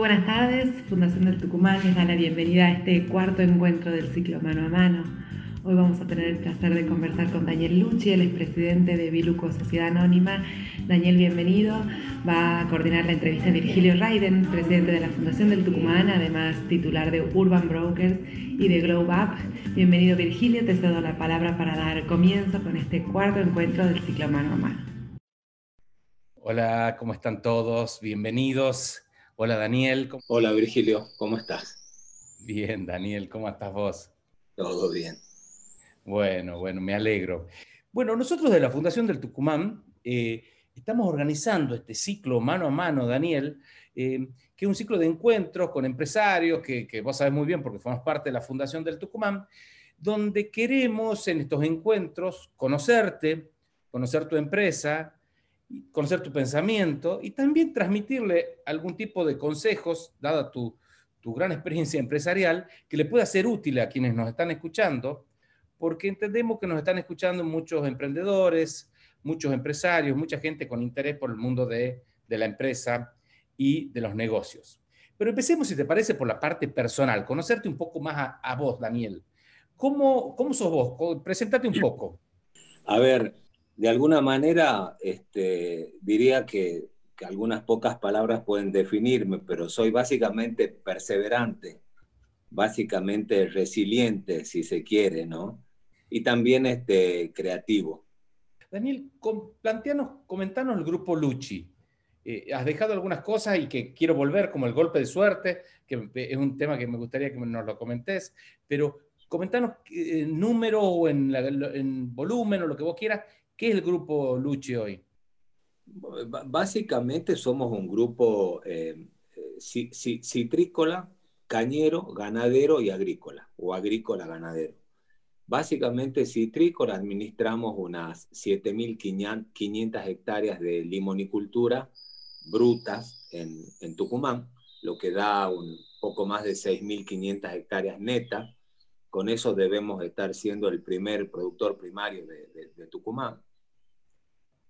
buenas tardes. Fundación del Tucumán les da la bienvenida a este cuarto encuentro del ciclo Mano a Mano. Hoy vamos a tener el placer de conversar con Daniel Lucci, el expresidente de Biluco Sociedad Anónima. Daniel, bienvenido. Va a coordinar la entrevista Virgilio Raiden, presidente de la Fundación del Tucumán, además titular de Urban Brokers y de Glow Up. Bienvenido Virgilio, te cedo la palabra para dar comienzo con este cuarto encuentro del ciclo Mano a Mano. Hola, ¿cómo están todos? Bienvenidos. Hola Daniel. Hola Virgilio, ¿cómo estás? Bien, Daniel, ¿cómo estás vos? Todo bien. Bueno, bueno, me alegro. Bueno, nosotros de la Fundación del Tucumán eh, estamos organizando este ciclo mano a mano, Daniel, eh, que es un ciclo de encuentros con empresarios, que, que vos sabés muy bien porque formamos parte de la Fundación del Tucumán, donde queremos en estos encuentros conocerte, conocer tu empresa, conocer tu pensamiento y también transmitirle algún tipo de consejos, dada tu, tu gran experiencia empresarial, que le pueda ser útil a quienes nos están escuchando, porque entendemos que nos están escuchando muchos emprendedores, muchos empresarios, mucha gente con interés por el mundo de, de la empresa y de los negocios. Pero empecemos, si te parece, por la parte personal, conocerte un poco más a, a vos, Daniel. ¿Cómo, ¿Cómo sos vos? Preséntate un poco. A ver, de alguna manera este, diría que, que, algunas pocas palabras pueden definirme, pero soy básicamente perseverante, básicamente resiliente, si se quiere, ¿no? Y también este, creativo. Daniel, planteanos, comentanos el grupo Luchi. Eh, has dejado algunas cosas y que quiero volver, como el golpe de suerte, que es un tema que me gustaría que nos lo comentes, pero comentanos en eh, número o en, en volumen o lo que vos quieras, ¿Qué es el grupo Luchi hoy? Básicamente somos un grupo eh, citrícola, cañero, ganadero y agrícola, o agrícola ganadero. Básicamente citrícola administramos unas 7.500 hectáreas de limonicultura brutas en, en Tucumán, lo que da un poco más de 6.500 hectáreas netas. Con eso debemos estar siendo el primer productor primario de, de Tucumán.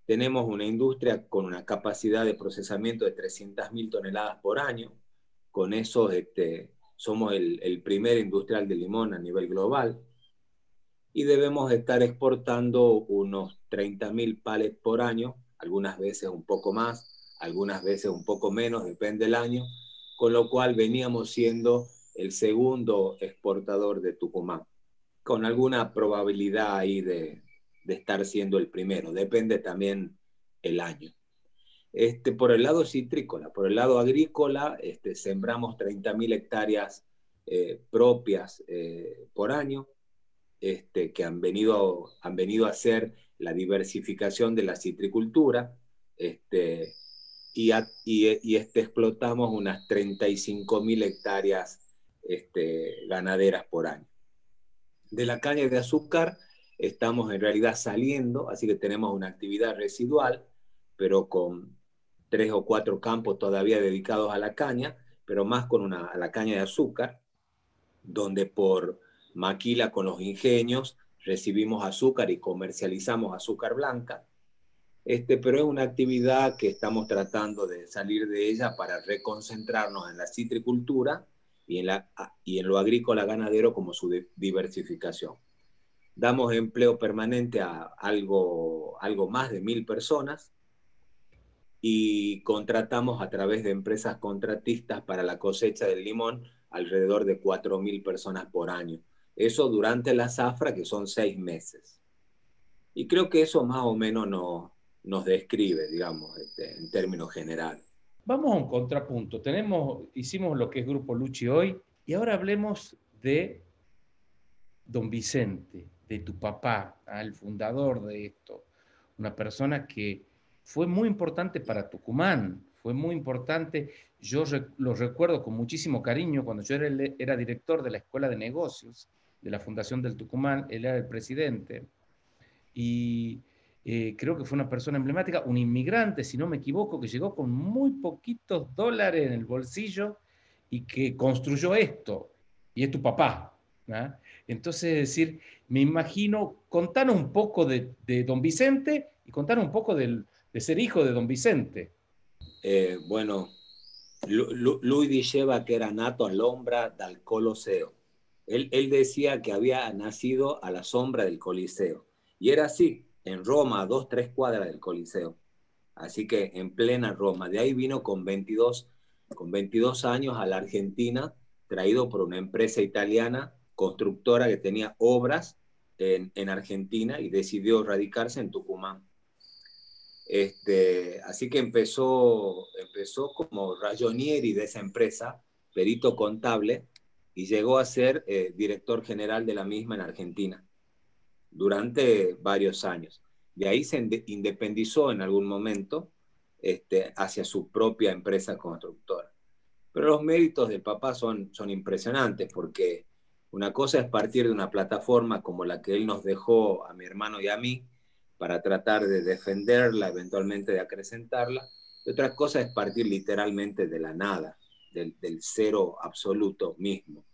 Tenemos una industria con una capacidad de procesamiento de 300.000 toneladas por año. Con eso este, somos el, el, primer industrial de limón a nivel global. Y debemos estar exportando unos 30.000 palets por año, algunas veces un poco más, algunas veces un poco menos, depende del año, con lo cual veníamos siendo el segundo exportador de Tucumán, con alguna probabilidad ahí de, de estar siendo el primero, depende también el año. Este, por el lado citrícola, por el lado agrícola, este, sembramos 30.000 hectáreas eh, propias eh, por año, este, que han venido, han venido a ser la diversificación de la citricultura, este, y, y, y este, explotamos unas 35.000 hectáreas este, ganaderas por año. De la caña de azúcar, estamos en realidad saliendo, así que tenemos una actividad residual, pero con tres o cuatro campos todavía dedicados a la caña, pero más con una, a la caña de azúcar, donde por maquila con los ingenios recibimos azúcar y comercializamos azúcar blanca. Este, pero es una actividad que estamos tratando de salir de ella para reconcentrarnos en la citricultura y en, la, y en lo agrícola ganadero como su diversificación damos empleo permanente a algo, algo más de mil personas y contratamos a través de empresas contratistas para la cosecha del limón alrededor de cuatro mil personas por año. Eso durante la zafra, que son seis meses. Y creo que eso más o menos no, nos describe, digamos, este, en términos generales. Vamos a un contrapunto. Tenemos, hicimos lo que es Grupo Luchi hoy y ahora hablemos de don Vicente, de tu papá, al fundador de esto, una persona que fue muy importante para Tucumán, fue muy importante, yo lo recuerdo con muchísimo cariño cuando yo era, era director de la Escuela de Negocios de la Fundación del Tucumán, él era el presidente, y eh, creo que fue una persona emblemática, un inmigrante, si no me equivoco, que llegó con muy poquitos dólares en el bolsillo y que construyó esto, y es tu papá. ¿no? Entonces, decir, me imagino, contanos un poco de, de don Vicente y contanos un poco del, de ser hijo de don Vicente. Eh, bueno, Lui diceva que era nato a sombra del Coliseo. Él, él decía que había nacido a la sombra del Coliseo. Y era así, en Roma, a dos, tres cuadras del Coliseo. Así que en plena Roma. De ahí vino con 22, con 22 años a la Argentina, traído por una empresa italiana constructora que tenía obras en, en Argentina y decidió radicarse en Tucumán. Este, así que empezó, empezó como rayonieri de esa empresa, perito contable, y llegó a ser eh, director general de la misma en Argentina durante varios años. De ahí se independizó en algún momento este, hacia su propia empresa constructora. Pero los méritos del papá son, son impresionantes porque una cosa es partir de una plataforma como la que él nos dejó a mi hermano y a mí para tratar de defenderla, eventualmente de acrecentarla, y otra cosa es partir literalmente de la nada, del, cero absoluto mismo.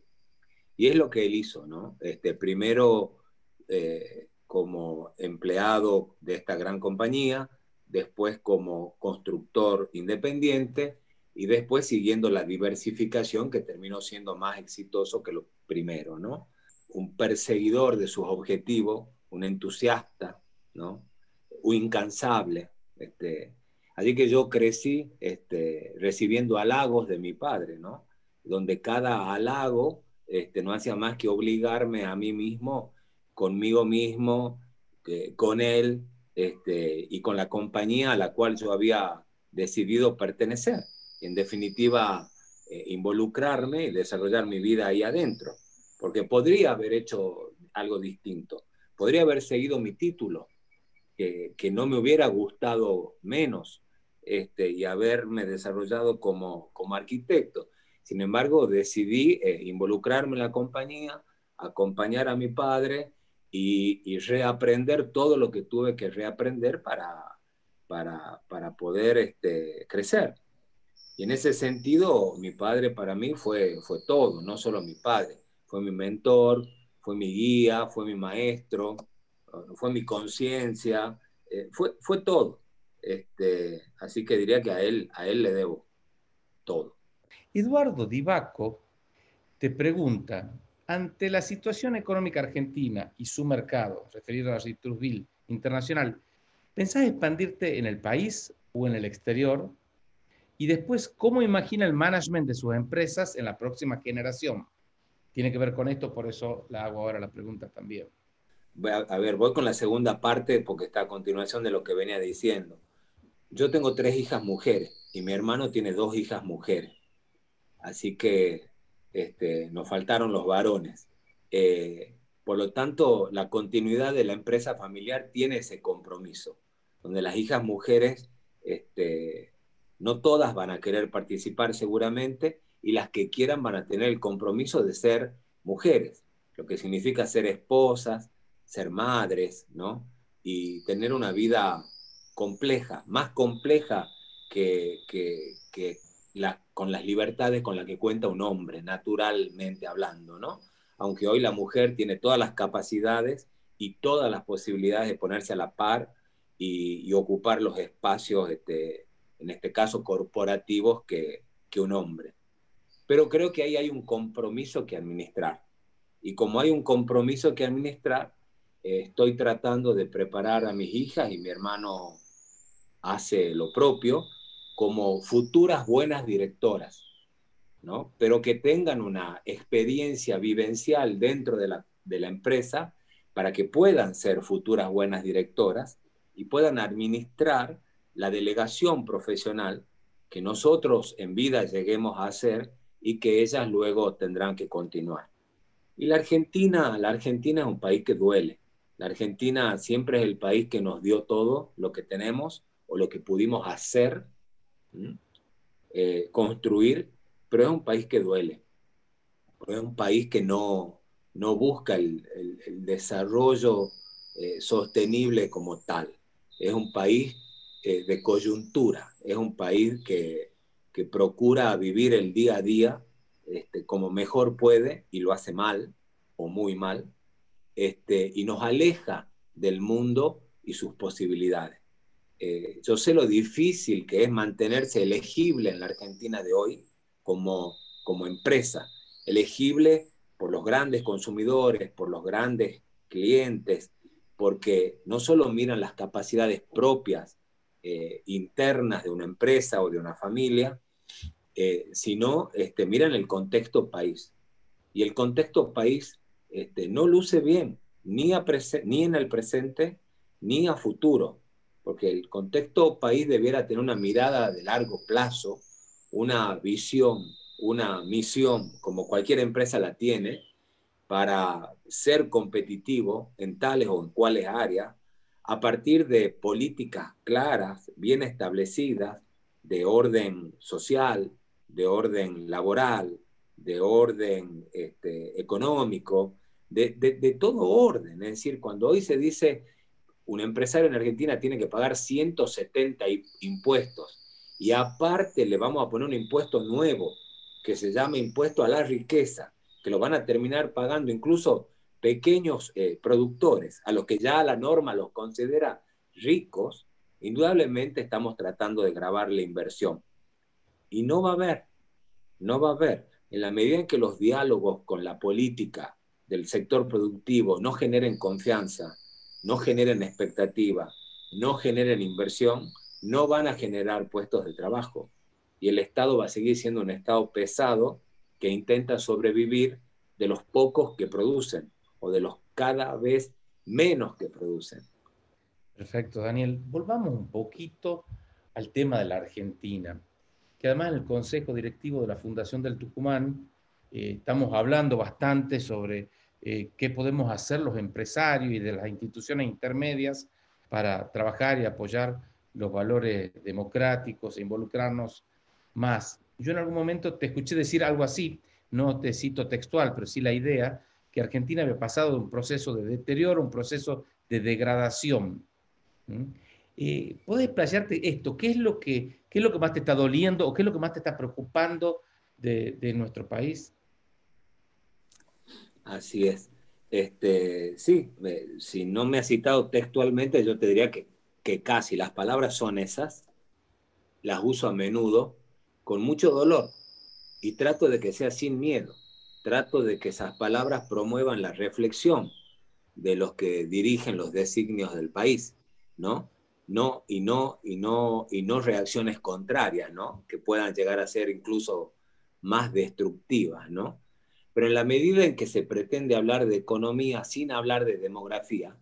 Y es lo que él hizo, ¿no? Este, primero eh, como empleado de esta gran compañía, después como constructor independiente y después siguiendo la diversificación que terminó siendo más exitoso que lo primero, ¿no? Un perseguidor de sus objetivos, un entusiasta, ¿no? Un incansable. Este, así que yo crecí este, recibiendo halagos de mi padre, ¿no? Donde cada halago este, no hacía más que obligarme a mí mismo conmigo mismo, con él este, y con la compañía a la cual yo había decidido pertenecer. En definitiva, eh, involucrarme y desarrollar mi vida ahí adentro, porque podría haber hecho algo distinto, podría haber seguido mi título, que, no me hubiera gustado menos este, y haberme desarrollado como, como arquitecto. Sin embargo, decidí eh, involucrarme en la compañía, acompañar a mi padre y, reaprender todo lo que tuve que reaprender para, para, para poder este, crecer. Y en ese sentido, mi padre para mí fue, fue todo, no solo mi padre, fue mi mentor, fue mi guía, fue mi maestro, fue mi conciencia, eh, fue, fue todo. Este, así que diría que a él, a él le debo todo. Eduardo Divaco te pregunta, ante la situación económica argentina y su mercado, referido a la Citrusville internacional, ¿pensás expandirte en el país o en el exterior? Y después, ¿cómo imagina el management de sus empresas en la próxima generación? Tiene que ver con esto, por eso la hago ahora la pregunta también. A ver, voy con la segunda parte porque está a continuación de lo que venía diciendo. Yo tengo tres hijas mujeres y mi hermano tiene dos hijas mujeres. Así que este, nos faltaron los varones. Eh, por lo tanto, la continuidad de la empresa familiar tiene ese compromiso, donde las hijas mujeres, este, no todas van a querer participar seguramente, y las que quieran van a tener el compromiso de ser mujeres, lo que significa ser esposas, ser madres, ¿no? Y tener una vida compleja, más compleja que, que, que con las libertades con las que cuenta un hombre, naturalmente hablando, ¿no? Aunque hoy la mujer tiene todas las capacidades y todas las posibilidades de ponerse a la par y, ocupar los espacios, este, en este caso, corporativos que, un hombre. Pero creo que ahí hay un compromiso que administrar. Y como hay un compromiso que administrar, eh, estoy tratando de preparar a mis hijas y mi hermano hace lo propio como futuras buenas directoras, ¿no? Pero que tengan una experiencia vivencial dentro de la, de la empresa para que puedan ser futuras buenas directoras y puedan administrar la delegación profesional que nosotros en vida lleguemos a hacer y que ellas luego tendrán que continuar. Y la Argentina, la Argentina es un país que duele. La Argentina siempre es el país que nos dio todo lo que tenemos o lo que pudimos hacer eh, construir, pero es un país que duele, es un país que no, no busca el, desarrollo eh, sostenible como tal, es un país de coyuntura, es un país que, que, procura vivir el día a día este, como mejor puede y lo hace mal o muy mal, este, y nos aleja del mundo y sus posibilidades. Eh, yo sé lo difícil que es mantenerse elegible en la Argentina de hoy como, como empresa, elegible por los grandes consumidores, por los grandes clientes, porque no solo miran las capacidades propias eh, internas de una empresa o de una familia, eh, sino este, miran el contexto país. Y el contexto país este, no luce bien, ni, ni en el presente ni a futuro, porque el contexto país debiera tener una mirada de largo plazo, una visión, una misión, como cualquier empresa la tiene, para ser competitivo en tales o en cuales áreas, a partir de políticas claras, bien establecidas, de orden social, de orden laboral, de orden este, económico, de, de, todo orden. Es decir, cuando hoy se dice un empresario en Argentina tiene que pagar 170 impuestos y aparte le vamos a poner un impuesto nuevo que se llama impuesto a la riqueza, que lo van a terminar pagando incluso pequeños eh, productores, a los que ya la norma los considera ricos, indudablemente estamos tratando de grabar la inversión. Y no va a haber, no va a haber, en la medida en que los diálogos con la política del sector productivo no generen confianza, no generen expectativa, no generen inversión, no van a generar puestos de trabajo. Y el Estado va a seguir siendo un Estado pesado que intenta sobrevivir de los pocos que producen o de los cada vez menos que producen. Perfecto, Daniel. Volvamos un poquito al tema de la Argentina, que además en el Consejo Directivo de la Fundación del Tucumán eh, estamos hablando bastante sobre eh, qué podemos hacer los empresarios y de las instituciones intermedias para trabajar y apoyar los valores democráticos e involucrarnos más. Yo en algún momento te escuché decir algo así, no te cito textual, pero sí la idea que Argentina había pasado de un proceso de deterioro, un proceso de degradación. Eh, ¿Puedes explayarte esto? ¿Qué es, lo que, ¿Qué es lo que más te está doliendo o qué es lo que más te está preocupando de, nuestro país? Así es. Este, sí, si no me ha citado textualmente, yo te diría que, que casi las palabras son esas, las uso a menudo, con mucho dolor, y trato de que sea sin miedo. Trato de que esas palabras promuevan la reflexión de los que dirigen los designios del país, ¿no? No, y no, y no, y no reacciones contrarias, ¿no? Que puedan llegar a ser incluso más destructivas, ¿no? Pero en la medida en que se pretende hablar de economía sin hablar de demografía,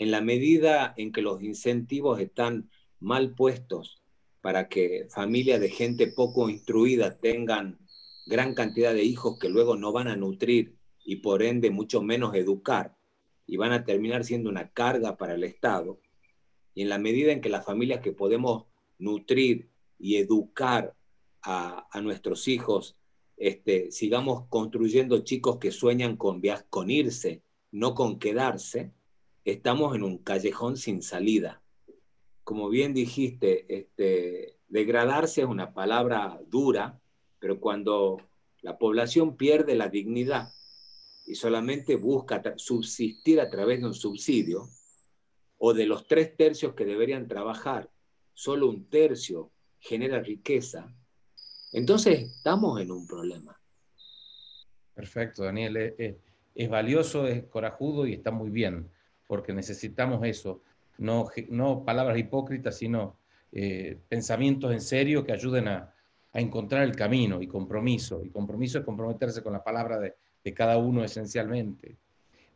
en la medida en que los incentivos están mal puestos para que familias de gente poco instruida tengan gran cantidad de hijos que luego no van a nutrir y por ende mucho menos educar y van a terminar siendo una carga para el Estado, y en la medida en que las familias que podemos nutrir y educar a, nuestros hijos este, sigamos construyendo chicos que sueñan con, con irse, no con quedarse, estamos en un callejón sin salida. Como bien dijiste, este, degradarse es una palabra dura, pero cuando la población pierde la dignidad y solamente busca subsistir a través de un subsidio, o de los tres tercios que deberían trabajar, solo un tercio genera riqueza, entonces estamos en un problema. Perfecto, Daniel. Es, valioso, es corajudo y está muy bien, porque necesitamos eso. No, no palabras hipócritas, sino eh, pensamientos en serio que ayuden a, encontrar el camino y compromiso. Y compromiso es comprometerse con la palabra de, de cada uno esencialmente.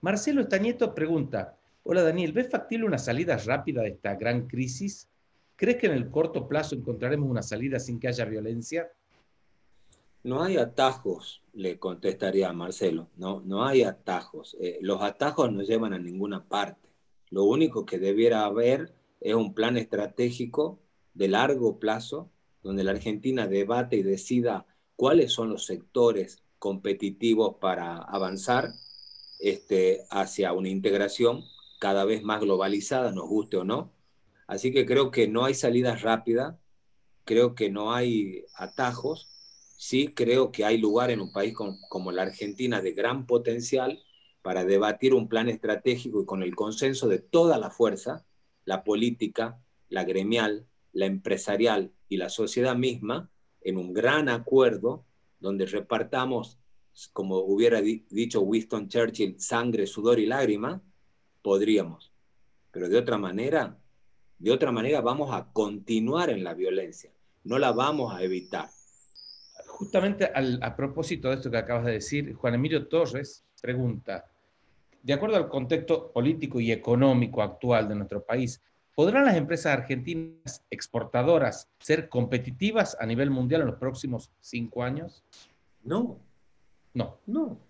Marcelo Estañeto pregunta, hola Daniel, ¿ves factible una salida rápida de esta gran crisis? ¿Crees que en el corto plazo encontraremos una salida sin que haya violencia? No hay atajos, le contestaría a Marcelo, no, no hay atajos. Eh, los atajos no llevan a ninguna parte. Lo único que debiera haber es un plan estratégico de largo plazo, donde la Argentina debate y decida cuáles son los sectores competitivos para avanzar este, hacia una integración cada vez más globalizada, nos guste o no. Así que creo que no hay salida rápida, creo que no hay atajos, sí creo que hay lugar en un país como, la Argentina de gran potencial para debatir un plan estratégico y con el consenso de toda la fuerza, la política, la gremial, la empresarial y la sociedad misma en un gran acuerdo donde repartamos, como hubiera dicho Winston Churchill, sangre, sudor y lágrima, podríamos. Pero de otra manera, de otra manera vamos a continuar en la violencia, no la vamos a evitar. Justamente a propósito de esto que acabas de decir, Juan Emilio Torres pregunta, de acuerdo al contexto político y económico actual de nuestro país, ¿podrán las empresas argentinas exportadoras ser competitivas a nivel mundial en los próximos cinco años? No. No. No.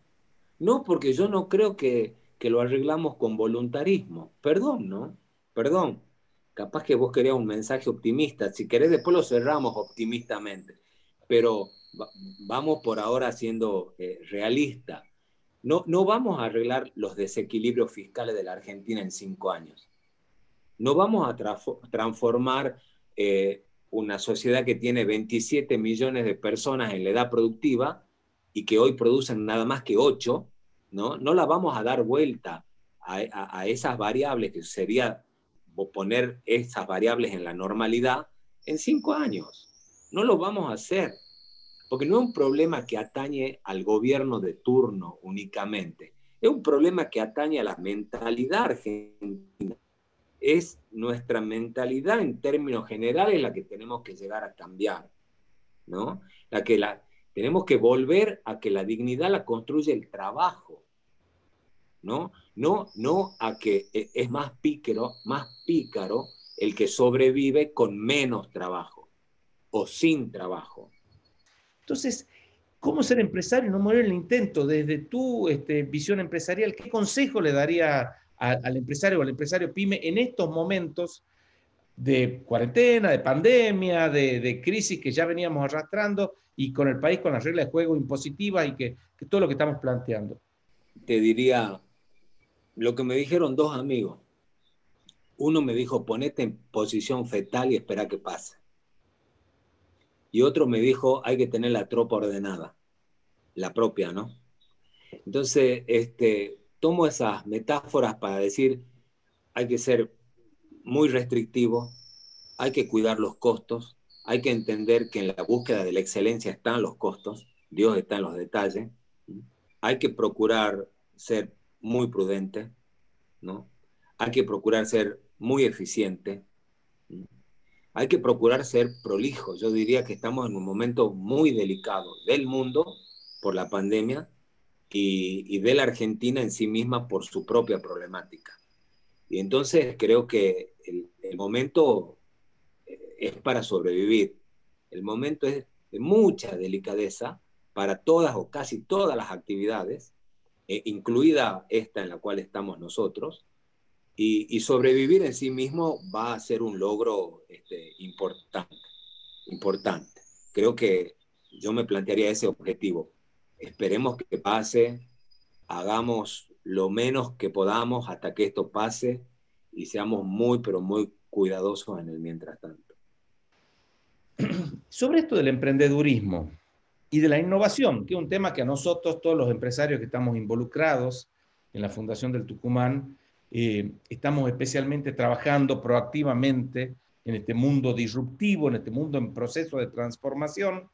No, porque yo no creo que, que lo arreglamos con voluntarismo. Perdón, ¿no? Perdón. Capaz que vos querías un mensaje optimista. Si querés, después lo cerramos optimistamente. Pero vamos por ahora siendo eh, realistas. No, no vamos a arreglar los desequilibrios fiscales de la Argentina en cinco años. No vamos a transformar eh, una sociedad que tiene 27 millones de personas en la edad productiva y que hoy producen nada más que 8, ¿no? No la vamos a dar vuelta a, a esas variables, que sería poner esas variables en la normalidad, en cinco años. No lo vamos a hacer porque no es un problema que atañe al gobierno de turno únicamente, es un problema que atañe a la mentalidad argentina. Es nuestra mentalidad en términos generales la que tenemos que llegar a cambiar, ¿no? La que la, tenemos que volver a que la dignidad la construye el trabajo, ¿no? No, no a que e, es más pícaro, más pícaro el que sobrevive con menos trabajo o sin trabajo. Entonces, ¿cómo ser empresario y no morir en el intento? Desde tu este, visión empresarial, ¿qué consejo le daría al empresario o al empresario pyme en estos momentos de cuarentena, de pandemia, de, crisis que ya veníamos arrastrando y con el país con las reglas de juego impositivas y que, que todo lo que estamos planteando? Te diría lo que me dijeron dos amigos. Uno me dijo, ponete en posición fetal y espera que pase y otro me dijo, hay que tener la tropa ordenada, la propia, ¿no? Entonces, este, tomo esas metáforas para decir, hay que ser muy restrictivo, hay que cuidar los costos, hay que entender que en la búsqueda de la excelencia están los costos, Dios está en los detalles, hay que procurar ser muy prudente, ¿no? Hay que procurar ser muy eficiente, hay que procurar ser prolijo. Yo diría que estamos en un momento muy delicado del mundo por la pandemia y, de la Argentina en sí misma por su propia problemática. Y entonces creo que el, momento eh, es para sobrevivir. El momento es de mucha delicadeza para todas o casi todas las actividades, eh, incluida esta en la cual estamos nosotros, y, sobrevivir en sí mismo va a ser un logro este, importante, importante. Creo que yo me plantearía ese objetivo. Esperemos que pase, hagamos lo menos que podamos hasta que esto pase y seamos muy, pero muy cuidadosos en el mientras tanto. Sobre esto del emprendedurismo y de la innovación, que es un tema que a nosotros, todos los empresarios que estamos involucrados en la Fundación del Tucumán, eh, estamos especialmente trabajando proactivamente en este mundo disruptivo, en este mundo en proceso de transformación.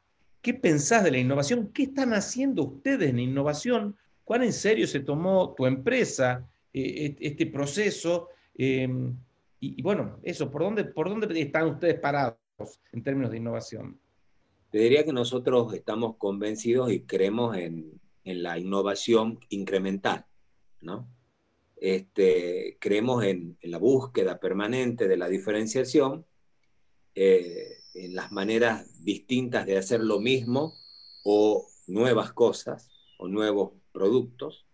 ¿Qué pensás de la innovación? ¿Qué están haciendo ustedes en innovación? ¿Cuán en serio se tomó tu empresa eh, este proceso? Em, y, bueno, eso, ¿por dónde, ¿por dónde están ustedes parados en términos de innovación? Te diría que nosotros estamos convencidos y creemos en, en la innovación incremental, ¿no? Este, creemos en, la búsqueda permanente de la diferenciación, eh, en las maneras distintas de hacer lo mismo o nuevas cosas o nuevos productos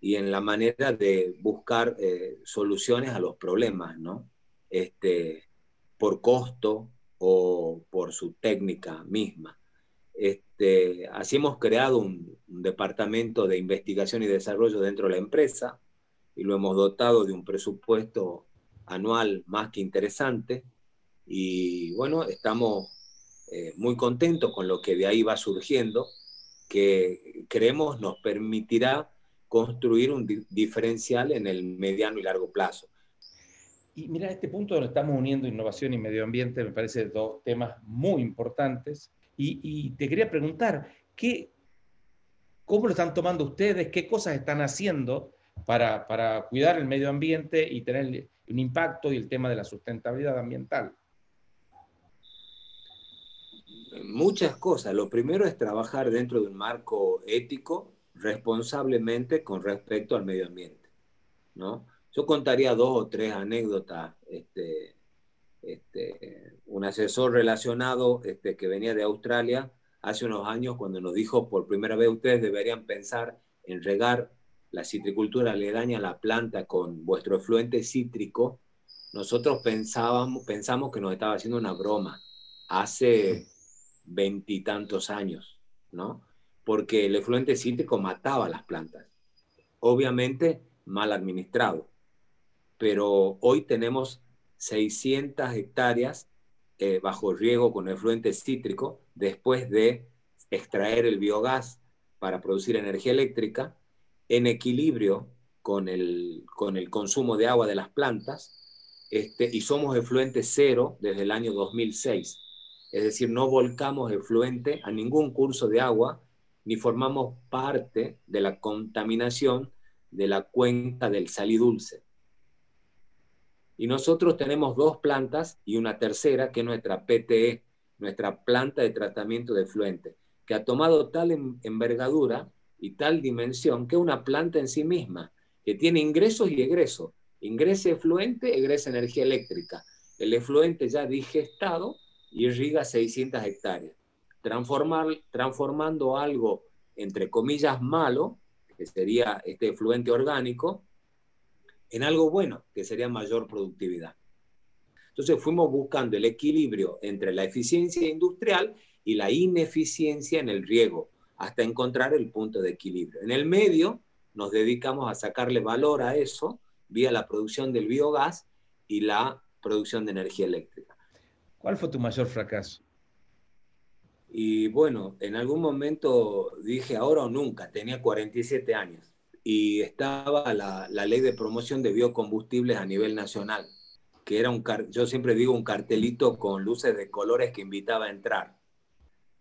y en la manera de buscar eh, soluciones a los problemas, ¿no? Este, por costo o por su técnica misma. Este, así hemos creado un, departamento de investigación y desarrollo dentro de la empresa y lo hemos dotado de un presupuesto anual más que interesante. Y bueno, estamos eh, muy contentos con lo que de ahí va surgiendo, que creemos nos permitirá construir un diferencial en el mediano y largo plazo. Y mira, este punto donde estamos uniendo innovación y medio ambiente me parece dos temas muy importantes. Y, te quería preguntar, ¿qué, ¿cómo lo están tomando ustedes? ¿Qué cosas están haciendo para, para cuidar el medio ambiente y tener un impacto y el tema de la sustentabilidad ambiental? Muchas cosas. Lo primero es trabajar dentro de un marco ético responsablemente con respecto al medio ambiente, ¿no? Yo contaría dos o tres anécdotas. Este, este, un asesor relacionado este, que venía de Australia hace unos años cuando nos dijo por primera vez ustedes deberían pensar en regar la citricultura aledaña a la planta con vuestro efluente cítrico, nosotros pensábamos, pensamos que nos estaba haciendo una broma hace veintitantos años, ¿no? Porque el efluente cítrico mataba las plantas. Obviamente mal administrado. Pero hoy tenemos 600 hectáreas eh, bajo riego con efluente cítrico después de extraer el biogás para producir energía eléctrica en equilibrio con el, con el consumo de agua de las plantas este, y somos efluente cero desde el año 2006. Es decir, no volcamos efluente a ningún curso de agua ni formamos parte de la contaminación de la cuenca del salidulce. Y nosotros tenemos dos plantas y una tercera, que es nuestra PTE, nuestra planta de tratamiento de efluente, que ha tomado tal envergadura y tal dimensión que una planta en sí misma, que tiene ingresos y egresos. Ingresa efluente, egresa energía eléctrica. El efluente ya digestado irriga 600 hectáreas. Transformar, transformando algo, entre comillas, malo, que sería este efluente orgánico, en algo bueno, que sería mayor productividad. Entonces fuimos buscando el equilibrio entre la eficiencia industrial y la ineficiencia en el riego, hasta encontrar el punto de equilibrio. En el medio nos dedicamos a sacarle valor a eso vía la producción del biogás y la producción de energía eléctrica. ¿Cuál fue tu mayor fracaso? Y bueno, en algún momento dije ahora o nunca, tenía 47 años y estaba la, ley de promoción de biocombustibles a nivel nacional, que era un, yo siempre digo, un cartelito con luces de colores que invitaba a entrar.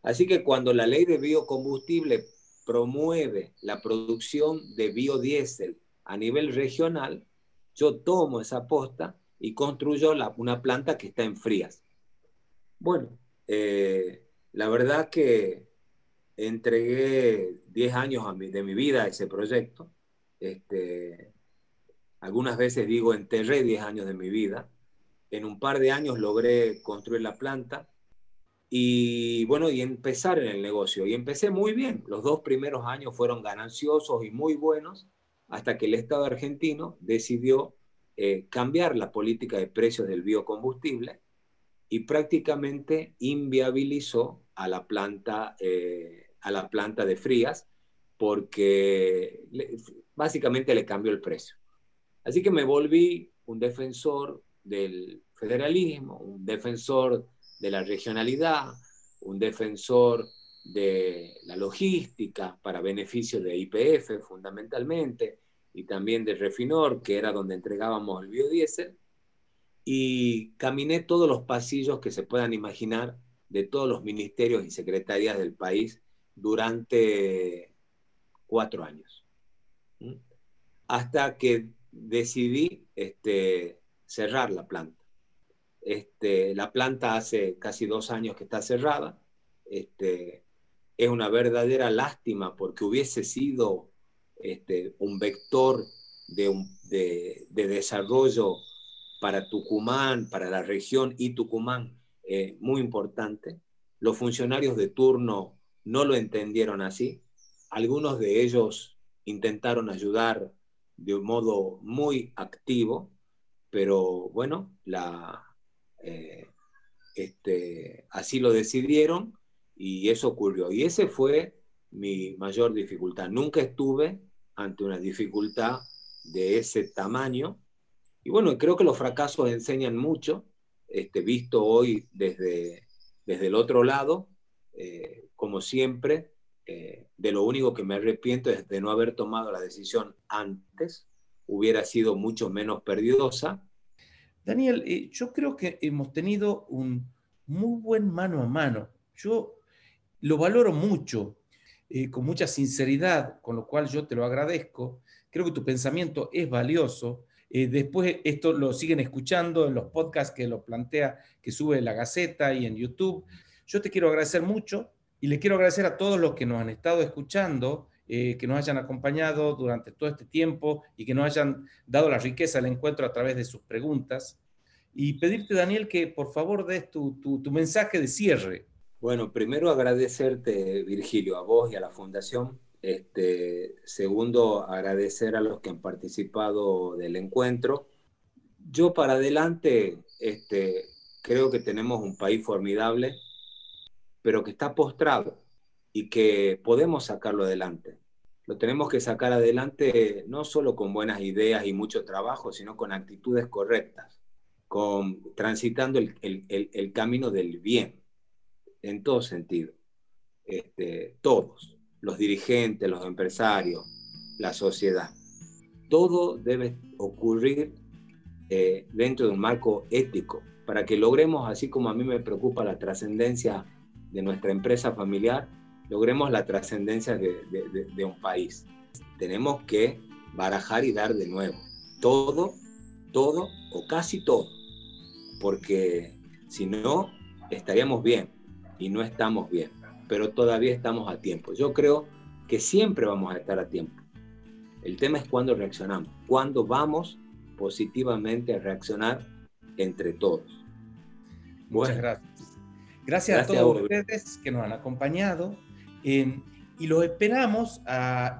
Así que cuando la ley de biocombustible promueve la producción de biodiesel a nivel regional, yo tomo esa posta y construyo una planta que está en Frías. Bueno, eh, la verdad que entregué 10 años de mi vida a ese proyecto este, algunas veces digo, enterré 10 años de mi vida. En un par de años logré construir la planta y bueno, y empezar en el negocio. Y empecé muy bien. Los dos primeros años fueron gananciosos y muy buenos hasta que el Estado argentino decidió eh, cambiar la política de precios del biocombustible y prácticamente inviabilizó a la planta, eh, a la planta de Frías porque básicamente le cambió el precio. Así que me volví un defensor del federalismo, un defensor de la regionalidad, un defensor de la logística para beneficio de IPF fundamentalmente y también de Refinor, que era donde entregábamos el biodiesel, y caminé todos los pasillos que se puedan imaginar de todos los ministerios y secretarías del país durante cuatro años hasta que decidí este, cerrar la planta. Este, la planta hace casi dos años que está cerrada. Este, es una verdadera lástima porque hubiese sido un vector de, desarrollo para Tucumán, para la región y Tucumán eh, muy importante. Los funcionarios de turno no lo entendieron así. Algunos de ellos intentaron ayudar de un modo muy activo, pero bueno, la, eh, este, así lo decidieron y eso ocurrió. Y ese fue mi mayor dificultad. Nunca estuve ante una dificultad de ese tamaño. Y bueno, creo que los fracasos enseñan mucho, este, visto hoy desde, desde el otro lado, eh, como siempre, eh, de lo único que me arrepiento es de no haber tomado la decisión antes, hubiera sido mucho menos perdiosa. Daniel, eh, yo creo que hemos tenido un muy buen mano a mano. Yo lo valoro mucho, eh, con mucha sinceridad, con lo cual yo te lo agradezco. Creo que tu pensamiento es valioso. Eh, después esto lo siguen escuchando en los podcasts que lo plantea, que sube la Gaceta y en YouTube. Yo te quiero agradecer mucho y le quiero agradecer a todos los que nos han estado escuchando eh, que nos hayan acompañado durante todo este tiempo y que nos hayan dado la riqueza del encuentro a través de sus preguntas. Y pedirte, Daniel, que por favor des tu, tu, mensaje de cierre. Bueno, primero agradecerte, Virgilio, a vos y a la Fundación. Este, segundo, agradecer a los que han participado del encuentro. Yo para adelante este, creo que tenemos un país formidable, pero que está postrado y que podemos sacarlo adelante. Lo tenemos que sacar adelante no solo con buenas ideas y mucho trabajo, sino con actitudes correctas, con transitando el, el, el, camino del bien, en todo sentido. Este, todos, los dirigentes, los empresarios, la sociedad. Todo debe ocurrir eh, dentro de un marco ético para que logremos, así como a mí me preocupa la trascendencia de nuestra empresa familiar, logremos la trascendencia de, un país. Tenemos que barajar y dar de nuevo. Todo, todo o casi todo. Porque si no, estaríamos bien y no estamos bien. Pero todavía estamos a tiempo. Yo creo que siempre vamos a estar a tiempo. El tema es cuándo reaccionamos, cuándo vamos positivamente a reaccionar entre todos. Muchas gracias. gracias. a todos ustedes que nos han acompañado y los esperamos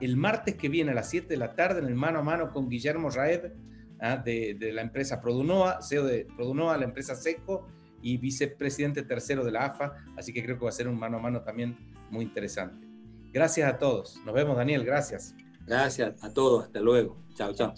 el martes que viene a las 7 de la tarde en el mano a mano con Guillermo Raed ¿ah? de, la empresa Produnoa, CEO de Produnoa, la empresa Seco y vicepresidente tercero de la AFA, así que creo que va a ser un mano a mano también muy interesante. Gracias a todos. Nos vemos, Daniel. Gracias. Gracias a todos. Hasta luego. Chao, chao.